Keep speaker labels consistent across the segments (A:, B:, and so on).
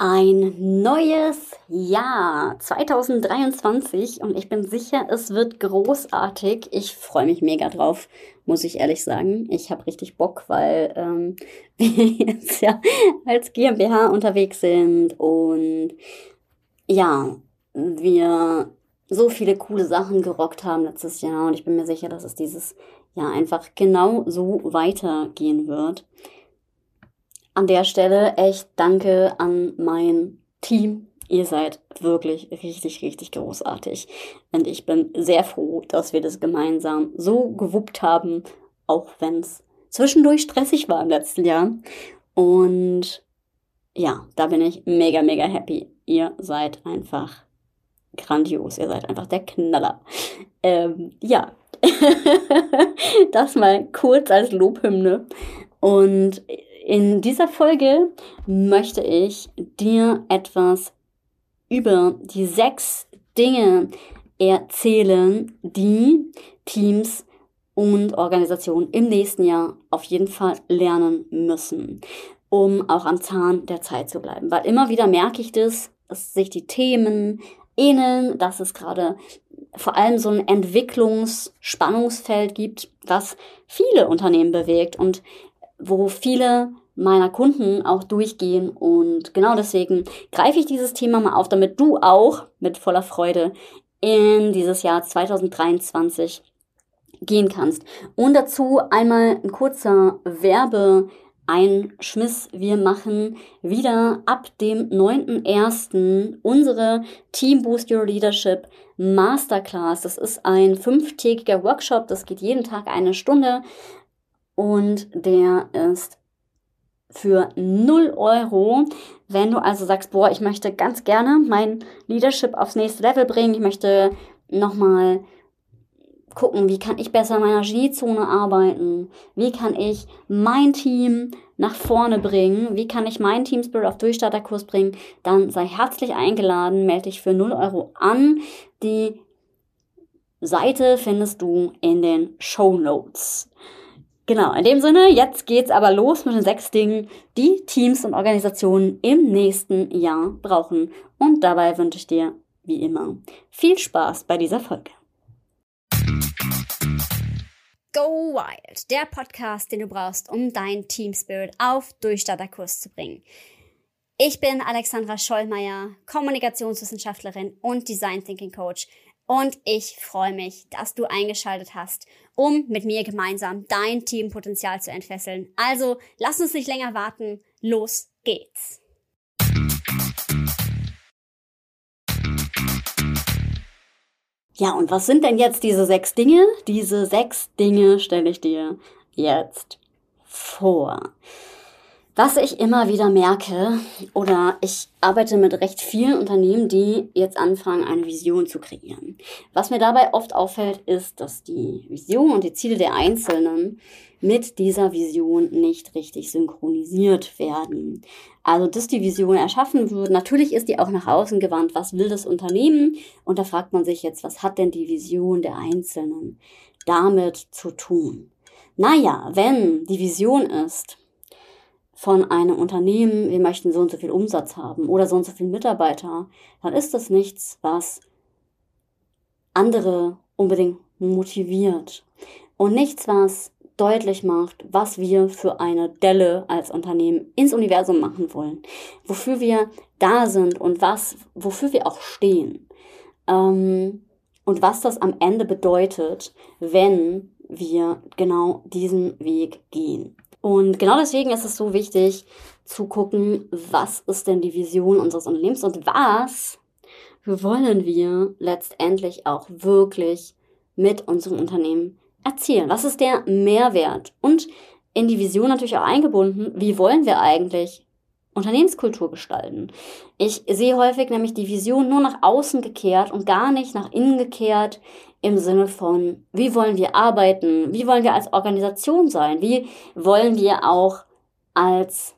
A: Ein neues Jahr 2023 und ich bin sicher, es wird großartig. Ich freue mich mega drauf, muss ich ehrlich sagen. Ich habe richtig Bock, weil ähm, wir jetzt ja als GmbH unterwegs sind und ja, wir so viele coole Sachen gerockt haben letztes Jahr und ich bin mir sicher, dass es dieses Jahr einfach genau so weitergehen wird an der Stelle echt danke an mein Team. Ihr seid wirklich richtig, richtig großartig. Und ich bin sehr froh, dass wir das gemeinsam so gewuppt haben, auch wenn es zwischendurch stressig war im letzten Jahr. Und ja, da bin ich mega, mega happy. Ihr seid einfach grandios. Ihr seid einfach der Knaller. Ähm, ja, das mal kurz als Lobhymne. Und in dieser Folge möchte ich dir etwas über die sechs Dinge erzählen, die Teams und Organisationen im nächsten Jahr auf jeden Fall lernen müssen, um auch am Zahn der Zeit zu bleiben. Weil immer wieder merke ich das, dass sich die Themen ähneln, dass es gerade vor allem so ein Entwicklungsspannungsfeld gibt, was viele Unternehmen bewegt. Und wo viele meiner Kunden auch durchgehen. Und genau deswegen greife ich dieses Thema mal auf, damit du auch mit voller Freude in dieses Jahr 2023 gehen kannst. Und dazu einmal ein kurzer Werbe Einschmiss. Wir machen wieder ab dem 9.1. unsere Team Boost Your Leadership Masterclass. Das ist ein fünftägiger Workshop. Das geht jeden Tag eine Stunde und der ist für 0 Euro. Wenn du also sagst, boah, ich möchte ganz gerne mein Leadership aufs nächste Level bringen, ich möchte nochmal gucken, wie kann ich besser in meiner Geniezone arbeiten, wie kann ich mein Team nach vorne bringen, wie kann ich mein Team Spirit auf Durchstarterkurs bringen, dann sei herzlich eingeladen, melde dich für 0 Euro an. Die Seite findest du in den Show Notes. Genau, in dem Sinne, jetzt geht's aber los mit den sechs Dingen, die Teams und Organisationen im nächsten Jahr brauchen. Und dabei wünsche ich dir, wie immer, viel Spaß bei dieser Folge.
B: Go Wild, der Podcast, den du brauchst, um dein Team Spirit auf Durchstarterkurs zu bringen. Ich bin Alexandra Schollmeier, Kommunikationswissenschaftlerin und Design Thinking Coach und ich freue mich, dass du eingeschaltet hast, um mit mir gemeinsam dein Teampotenzial zu entfesseln. Also lass uns nicht länger warten. Los geht's.
A: Ja, und was sind denn jetzt diese sechs Dinge? Diese sechs Dinge stelle ich dir jetzt vor. Was ich immer wieder merke, oder ich arbeite mit recht vielen Unternehmen, die jetzt anfangen, eine Vision zu kreieren. Was mir dabei oft auffällt, ist, dass die Vision und die Ziele der Einzelnen mit dieser Vision nicht richtig synchronisiert werden. Also, dass die Vision erschaffen wird, natürlich ist die auch nach außen gewandt. Was will das Unternehmen? Und da fragt man sich jetzt, was hat denn die Vision der Einzelnen damit zu tun? Naja, wenn die Vision ist, von einem Unternehmen, wir möchten so und so viel Umsatz haben oder so und so viele Mitarbeiter, dann ist das nichts, was andere unbedingt motiviert. Und nichts, was deutlich macht, was wir für eine Delle als Unternehmen ins Universum machen wollen, wofür wir da sind und was, wofür wir auch stehen. Ähm, und was das am Ende bedeutet, wenn wir genau diesen Weg gehen. Und genau deswegen ist es so wichtig zu gucken, was ist denn die Vision unseres Unternehmens und was wollen wir letztendlich auch wirklich mit unserem Unternehmen erzielen? Was ist der Mehrwert? Und in die Vision natürlich auch eingebunden, wie wollen wir eigentlich Unternehmenskultur gestalten? Ich sehe häufig nämlich die Vision nur nach außen gekehrt und gar nicht nach innen gekehrt im Sinne von, wie wollen wir arbeiten, wie wollen wir als Organisation sein, wie wollen wir auch als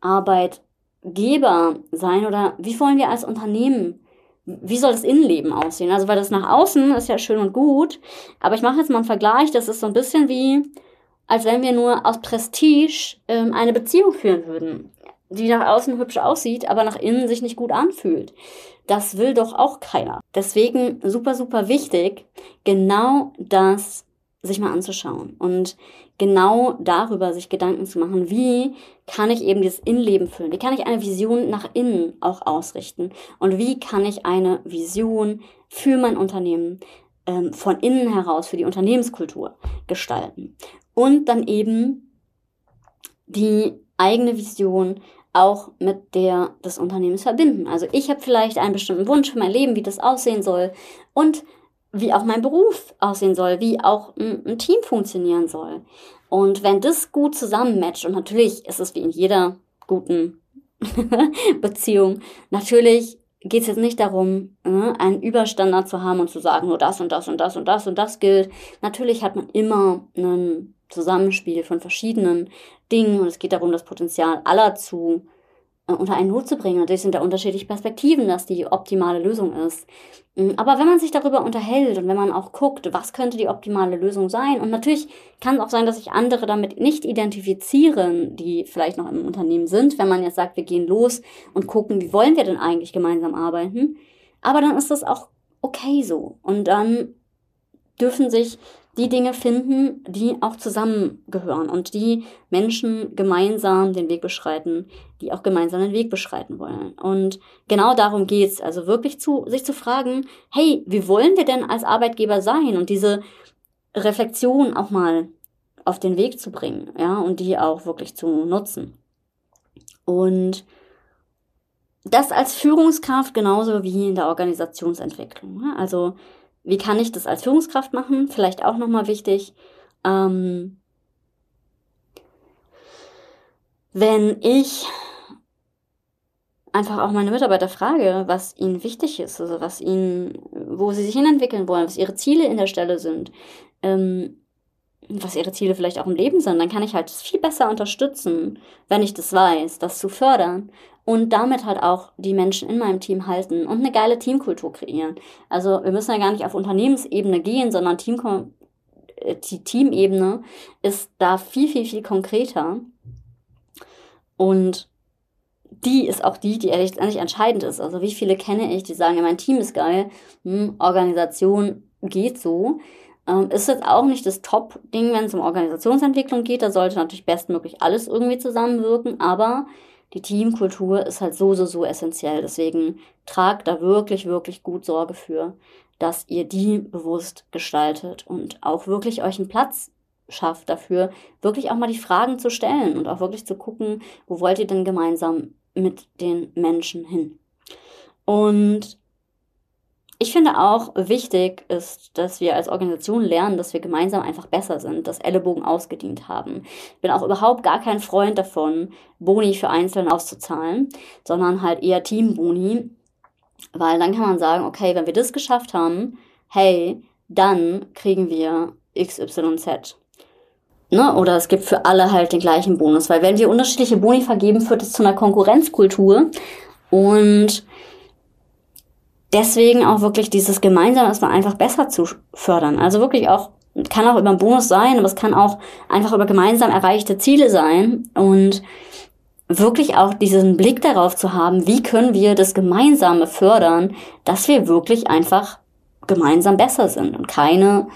A: Arbeitgeber sein oder wie wollen wir als Unternehmen, wie soll das Innenleben aussehen? Also weil das nach außen ist ja schön und gut, aber ich mache jetzt mal einen Vergleich, das ist so ein bisschen wie, als wenn wir nur aus Prestige ähm, eine Beziehung führen würden. Die nach außen hübsch aussieht, aber nach innen sich nicht gut anfühlt. Das will doch auch keiner. Deswegen super, super wichtig, genau das sich mal anzuschauen und genau darüber sich Gedanken zu machen, wie kann ich eben dieses Innenleben füllen? Wie kann ich eine Vision nach innen auch ausrichten? Und wie kann ich eine Vision für mein Unternehmen ähm, von innen heraus, für die Unternehmenskultur gestalten? Und dann eben die eigene Vision auch mit der des Unternehmens verbinden. Also ich habe vielleicht einen bestimmten Wunsch für mein Leben, wie das aussehen soll und wie auch mein Beruf aussehen soll, wie auch ein, ein Team funktionieren soll. Und wenn das gut zusammenmatcht, und natürlich ist es wie in jeder guten Beziehung, natürlich geht es jetzt nicht darum, ne, einen Überstandard zu haben und zu sagen, nur das und das und das und das und das gilt. Natürlich hat man immer ein Zusammenspiel von verschiedenen Dingen und es geht darum, das Potenzial aller zu äh, unter einen Hut zu bringen. Natürlich sind da unterschiedliche Perspektiven, dass die optimale Lösung ist. Mm, aber wenn man sich darüber unterhält und wenn man auch guckt, was könnte die optimale Lösung sein, und natürlich kann es auch sein, dass sich andere damit nicht identifizieren, die vielleicht noch im Unternehmen sind, wenn man jetzt sagt, wir gehen los und gucken, wie wollen wir denn eigentlich gemeinsam arbeiten. Aber dann ist das auch okay so. Und dann dürfen sich die Dinge finden, die auch zusammengehören und die Menschen gemeinsam den Weg beschreiten, die auch gemeinsam den Weg beschreiten wollen. Und genau darum geht's, also wirklich zu, sich zu fragen, hey, wie wollen wir denn als Arbeitgeber sein? Und diese Reflexion auch mal auf den Weg zu bringen, ja, und die auch wirklich zu nutzen. Und das als Führungskraft genauso wie in der Organisationsentwicklung. Also wie kann ich das als Führungskraft machen? Vielleicht auch nochmal wichtig. Ähm, wenn ich einfach auch meine Mitarbeiter frage, was ihnen wichtig ist, also was ihnen, wo sie sich hinentwickeln wollen, was ihre Ziele in der Stelle sind, ähm, was ihre Ziele vielleicht auch im Leben sind, dann kann ich halt viel besser unterstützen, wenn ich das weiß, das zu fördern und damit halt auch die Menschen in meinem Team halten und eine geile Teamkultur kreieren. Also wir müssen ja gar nicht auf Unternehmensebene gehen, sondern Team, die Teamebene ist da viel, viel, viel konkreter. Und die ist auch die, die letztendlich entscheidend ist. Also wie viele kenne ich, die sagen, ja, mein Team ist geil, hm, Organisation geht so. Ähm, ist jetzt auch nicht das Top-Ding, wenn es um Organisationsentwicklung geht. Da sollte natürlich bestmöglich alles irgendwie zusammenwirken, aber die Teamkultur ist halt so, so, so essentiell. Deswegen tragt da wirklich, wirklich gut Sorge für, dass ihr die bewusst gestaltet und auch wirklich euch einen Platz schafft dafür, wirklich auch mal die Fragen zu stellen und auch wirklich zu gucken, wo wollt ihr denn gemeinsam mit den Menschen hin. Und ich finde auch wichtig ist, dass wir als Organisation lernen, dass wir gemeinsam einfach besser sind, dass Ellenbogen ausgedient haben. Ich bin auch überhaupt gar kein Freund davon, Boni für Einzelne auszuzahlen, sondern halt eher Teamboni, weil dann kann man sagen, okay, wenn wir das geschafft haben, hey, dann kriegen wir XYZ. Ne? Oder es gibt für alle halt den gleichen Bonus, weil wenn wir unterschiedliche Boni vergeben, führt es zu einer Konkurrenzkultur und deswegen auch wirklich dieses gemeinsam erstmal einfach besser zu fördern. Also wirklich auch, kann auch über einen Bonus sein, aber es kann auch einfach über gemeinsam erreichte Ziele sein und wirklich auch diesen Blick darauf zu haben, wie können wir das Gemeinsame fördern, dass wir wirklich einfach gemeinsam besser sind und keine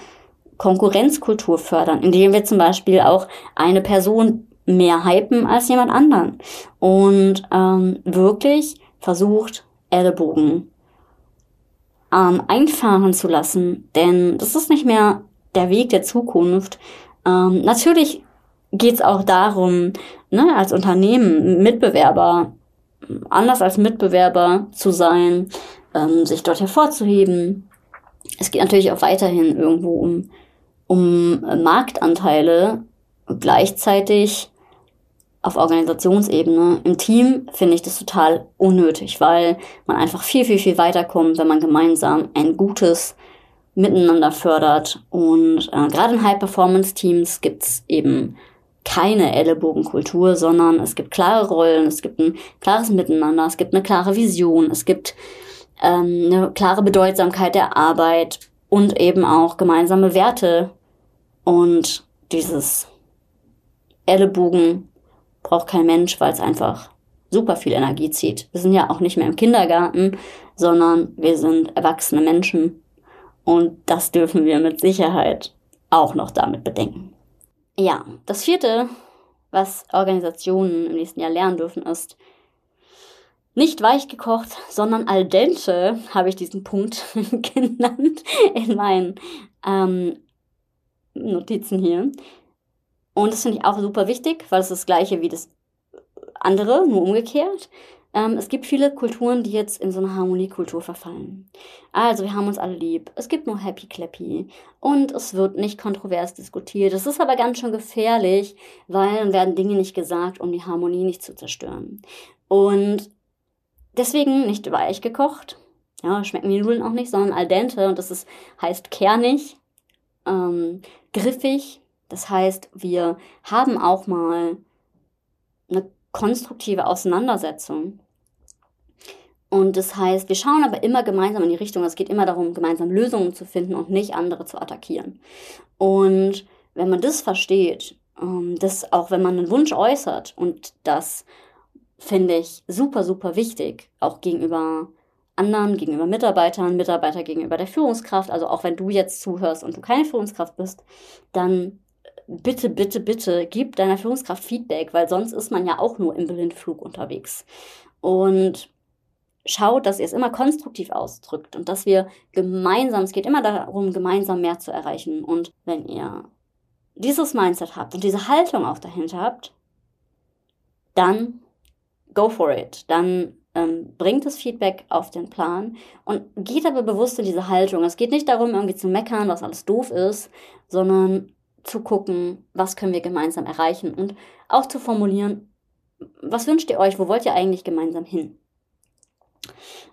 A: Konkurrenzkultur fördern, indem wir zum Beispiel auch eine Person mehr hypen als jemand anderen und ähm, wirklich versucht, Ellenbogen ähm, einfahren zu lassen. Denn das ist nicht mehr der Weg der Zukunft. Ähm, natürlich geht es auch darum, ne, als Unternehmen Mitbewerber, anders als Mitbewerber zu sein, ähm, sich dort hervorzuheben. Es geht natürlich auch weiterhin irgendwo um, um Marktanteile. Gleichzeitig auf Organisationsebene. Im Team finde ich das total unnötig, weil man einfach viel, viel, viel weiterkommt, wenn man gemeinsam ein gutes Miteinander fördert. Und äh, gerade in High-Performance-Teams gibt es eben keine Ellenbogenkultur, sondern es gibt klare Rollen, es gibt ein klares Miteinander, es gibt eine klare Vision, es gibt ähm, eine klare Bedeutsamkeit der Arbeit und eben auch gemeinsame Werte und dieses Ellenbogen braucht kein Mensch, weil es einfach super viel Energie zieht. Wir sind ja auch nicht mehr im Kindergarten, sondern wir sind erwachsene Menschen. Und das dürfen wir mit Sicherheit auch noch damit bedenken. Ja, das vierte, was Organisationen im nächsten Jahr lernen dürfen, ist, nicht weich gekocht, sondern al dente habe ich diesen Punkt genannt in meinen ähm, Notizen hier. Und das finde ich auch super wichtig, weil es das gleiche wie das andere, nur umgekehrt. Ähm, es gibt viele Kulturen, die jetzt in so eine Harmoniekultur verfallen. Also, wir haben uns alle lieb. Es gibt nur Happy Clappy. Und es wird nicht kontrovers diskutiert. Das ist aber ganz schön gefährlich, weil dann werden Dinge nicht gesagt, um die Harmonie nicht zu zerstören. Und deswegen nicht weich gekocht. Ja, schmecken die Nudeln auch nicht, sondern al dente. Und das ist, heißt kernig, ähm, griffig. Das heißt, wir haben auch mal eine konstruktive Auseinandersetzung. Und das heißt, wir schauen aber immer gemeinsam in die Richtung. Es geht immer darum, gemeinsam Lösungen zu finden und nicht andere zu attackieren. Und wenn man das versteht, ähm, das auch wenn man einen Wunsch äußert und das finde ich super, super wichtig, auch gegenüber anderen, gegenüber Mitarbeitern, Mitarbeiter gegenüber der Führungskraft. Also auch wenn du jetzt zuhörst und du keine Führungskraft bist, dann bitte, bitte, bitte gib deiner Führungskraft Feedback, weil sonst ist man ja auch nur im Blindflug unterwegs. Und schaut, dass ihr es immer konstruktiv ausdrückt und dass wir gemeinsam, es geht immer darum, gemeinsam mehr zu erreichen. Und wenn ihr dieses Mindset habt und diese Haltung auch dahinter habt, dann go for it. Dann ähm, bringt das Feedback auf den Plan und geht aber bewusst in diese Haltung. Es geht nicht darum, irgendwie zu meckern, was alles doof ist, sondern zu gucken, was können wir gemeinsam erreichen und auch zu formulieren, was wünscht ihr euch, wo wollt ihr eigentlich gemeinsam hin?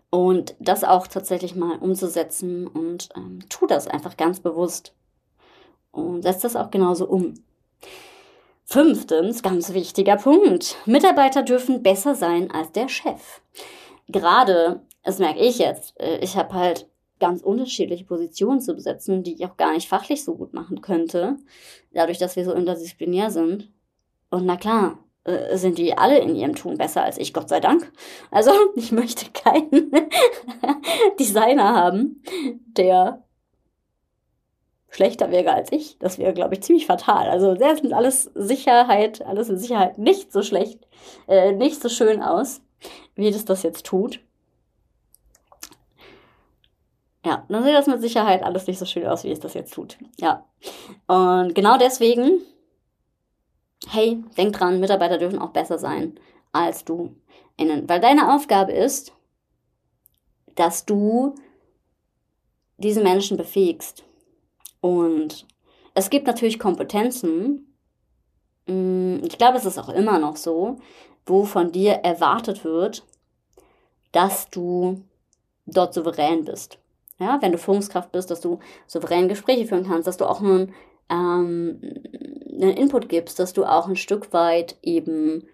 A: Und das auch tatsächlich mal umzusetzen und ähm, tu das einfach ganz bewusst und setzt das auch genauso um. Fünftens, ganz wichtiger Punkt. Mitarbeiter dürfen besser sein als der Chef. Gerade, das merke ich jetzt, äh, ich habe halt ganz unterschiedliche Positionen zu besetzen, die ich auch gar nicht fachlich so gut machen könnte, dadurch, dass wir so interdisziplinär sind. Und na klar, äh, sind die alle in ihrem Tun besser als ich, Gott sei Dank. Also ich möchte keinen Designer haben, der schlechter wäre als ich. Das wäre, glaube ich, ziemlich fatal. Also das sind alles Sicherheit, alles in Sicherheit nicht so schlecht, äh, nicht so schön aus, wie das das jetzt tut. Ja, dann sieht das mit Sicherheit alles nicht so schön aus, wie es das jetzt tut. Ja. Und genau deswegen, hey, denk dran, Mitarbeiter dürfen auch besser sein als du innen. Weil deine Aufgabe ist, dass du diese Menschen befähigst. Und es gibt natürlich Kompetenzen, mm, ich glaube, es ist auch immer noch so, wo von dir erwartet wird, dass du dort souverän bist. Ja, wenn du Führungskraft bist, dass du souverän Gespräche führen kannst, dass du auch einen, ähm, einen Input gibst, dass du auch ein Stück weit eben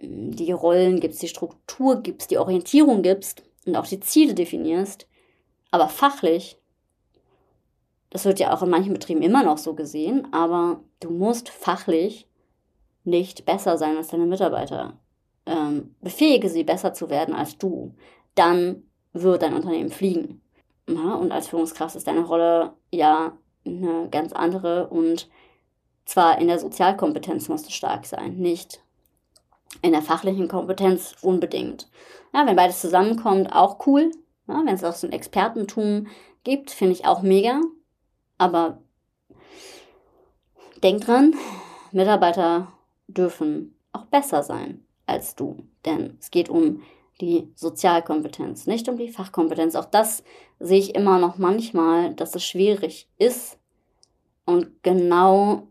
A: mm, die Rollen gibst, die Struktur gibst, die Orientierung gibst und auch die Ziele definierst. Aber fachlich, das wird ja auch in manchen Betrieben immer noch so gesehen, aber du musst fachlich nicht besser sein als deine Mitarbeiter. Ähm, befähige sie besser zu werden als du. Dann wird dein Unternehmen fliegen. Ja, und als Führungskraft ist deine Rolle ja eine ganz andere und zwar in der Sozialkompetenz musst du stark sein, nicht in der fachlichen Kompetenz unbedingt. Ja, wenn beides zusammenkommt, auch cool. Ja, wenn es auch so ein Expertentum gibt, finde ich auch mega. Aber denk dran, Mitarbeiter dürfen auch besser sein als du. Denn es geht um die Sozialkompetenz, nicht um die Fachkompetenz. Auch das sehe ich immer noch manchmal, dass es schwierig ist. Und genau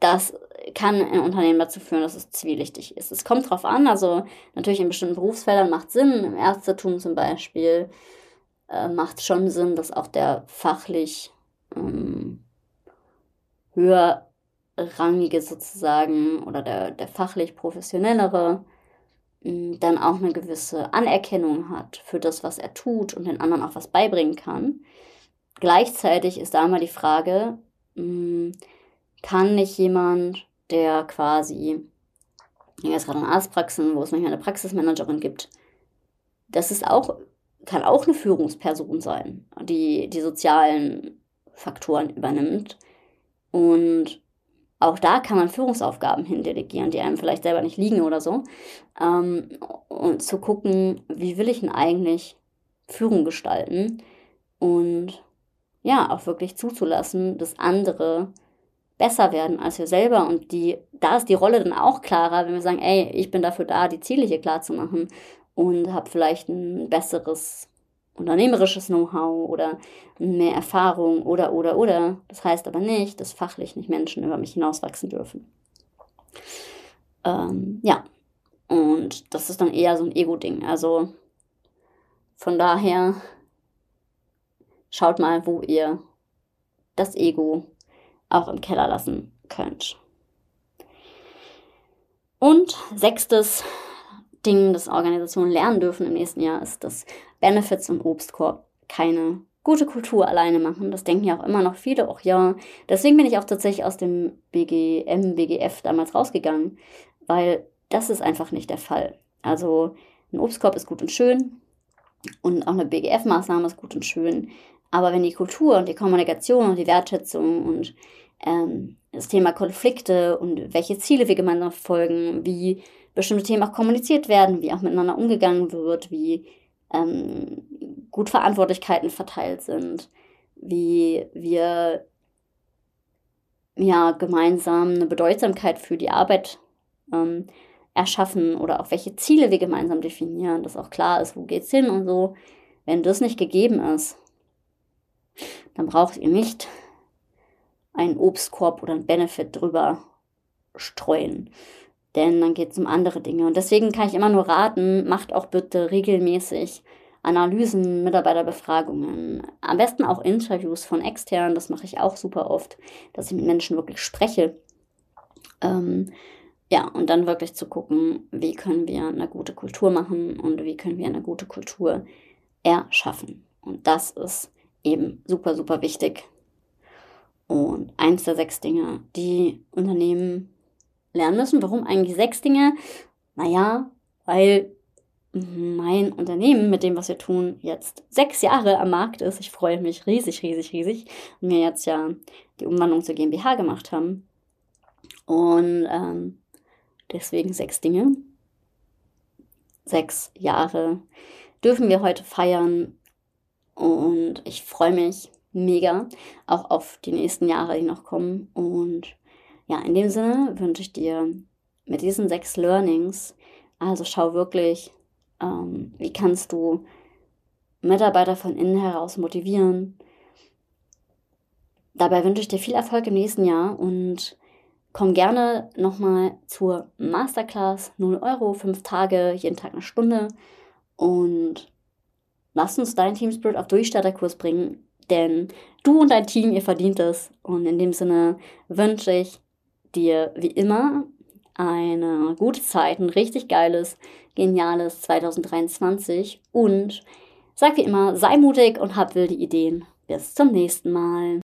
A: das kann ein Unternehmen dazu führen, dass es zwielichtig ist. Es kommt drauf an, also natürlich in bestimmten Berufsfeldern macht Sinn, im Ärztetum zum Beispiel äh, macht es schon Sinn, dass auch der fachlich ähm, höherrangige sozusagen oder der, der fachlich professionellere dann auch eine gewisse Anerkennung hat für das, was er tut und den anderen auch was beibringen kann. Gleichzeitig ist da immer die Frage, kann nicht jemand, der quasi jetzt gerade in Arztpraxen, wo es manchmal eine Praxismanagerin gibt, das ist auch, kann auch eine Führungsperson sein, die die sozialen Faktoren übernimmt. Und auch da kann man Führungsaufgaben hindelegieren, die einem vielleicht selber nicht liegen oder so. Ähm, und zu gucken, wie will ich denn eigentlich Führung gestalten und ja, auch wirklich zuzulassen, dass andere besser werden als wir selber. Und die, da ist die Rolle dann auch klarer, wenn wir sagen, ey, ich bin dafür da, die Ziele hier klar zu machen und habe vielleicht ein besseres unternehmerisches Know-how oder mehr Erfahrung oder, oder, oder. Das heißt aber nicht, dass fachlich nicht Menschen über mich hinauswachsen dürfen. Ähm, ja, und das ist dann eher so ein Ego-Ding. Also von daher schaut mal, wo ihr das Ego auch im Keller lassen könnt. Und sechstes Ding, das Organisationen lernen dürfen im nächsten Jahr, ist, dass Benefits und Obstkorb keine gute Kultur alleine machen. Das denken ja auch immer noch viele, auch ja. Deswegen bin ich auch tatsächlich aus dem BGM, BGF damals rausgegangen, weil das ist einfach nicht der Fall. Also ein Obstkorb ist gut und schön und auch eine BGF-Maßnahme ist gut und schön. Aber wenn die Kultur und die Kommunikation und die Wertschätzung und ähm, das Thema Konflikte und welche Ziele wir gemeinsam verfolgen, wie bestimmte Themen auch kommuniziert werden, wie auch miteinander umgegangen wird, wie ähm, gut Verantwortlichkeiten verteilt sind, wie wir ja gemeinsam eine Bedeutsamkeit für die Arbeit ähm, erschaffen oder auch welche Ziele wir gemeinsam definieren, dass auch klar ist, wo geht's hin und so. Wenn das nicht gegeben ist, dann braucht ihr nicht einen Obstkorb oder einen Benefit drüber streuen. Denn dann geht es um andere Dinge. Und deswegen kann ich immer nur raten, macht auch bitte regelmäßig Analysen, Mitarbeiterbefragungen, am besten auch Interviews von externen, das mache ich auch super oft, dass ich mit Menschen wirklich spreche. Ähm, ja, und dann wirklich zu gucken, wie können wir eine gute Kultur machen und wie können wir eine gute Kultur erschaffen. Und das ist eben super, super wichtig. Und eins der sechs Dinge, die Unternehmen lernen müssen. Warum eigentlich sechs Dinge? Naja, weil mein Unternehmen mit dem, was wir tun, jetzt sechs Jahre am Markt ist. Ich freue mich riesig, riesig, riesig. Und wir jetzt ja die Umwandlung zur GmbH gemacht haben. Und ähm, deswegen sechs Dinge. Sechs Jahre dürfen wir heute feiern. Und ich freue mich mega auch auf die nächsten Jahre, die noch kommen. Und ja, in dem Sinne wünsche ich dir mit diesen sechs Learnings, also schau wirklich, ähm, wie kannst du Mitarbeiter von innen heraus motivieren. Dabei wünsche ich dir viel Erfolg im nächsten Jahr und komm gerne nochmal zur Masterclass. 0 Euro, 5 Tage, jeden Tag eine Stunde. Und lass uns dein Team Spirit auf Durchstarterkurs bringen, denn du und dein Team, ihr verdient es. Und in dem Sinne wünsche ich dir wie immer eine gute Zeit, ein richtig geiles, geniales 2023 und sag wie immer, sei mutig und hab wilde Ideen. Bis zum nächsten Mal.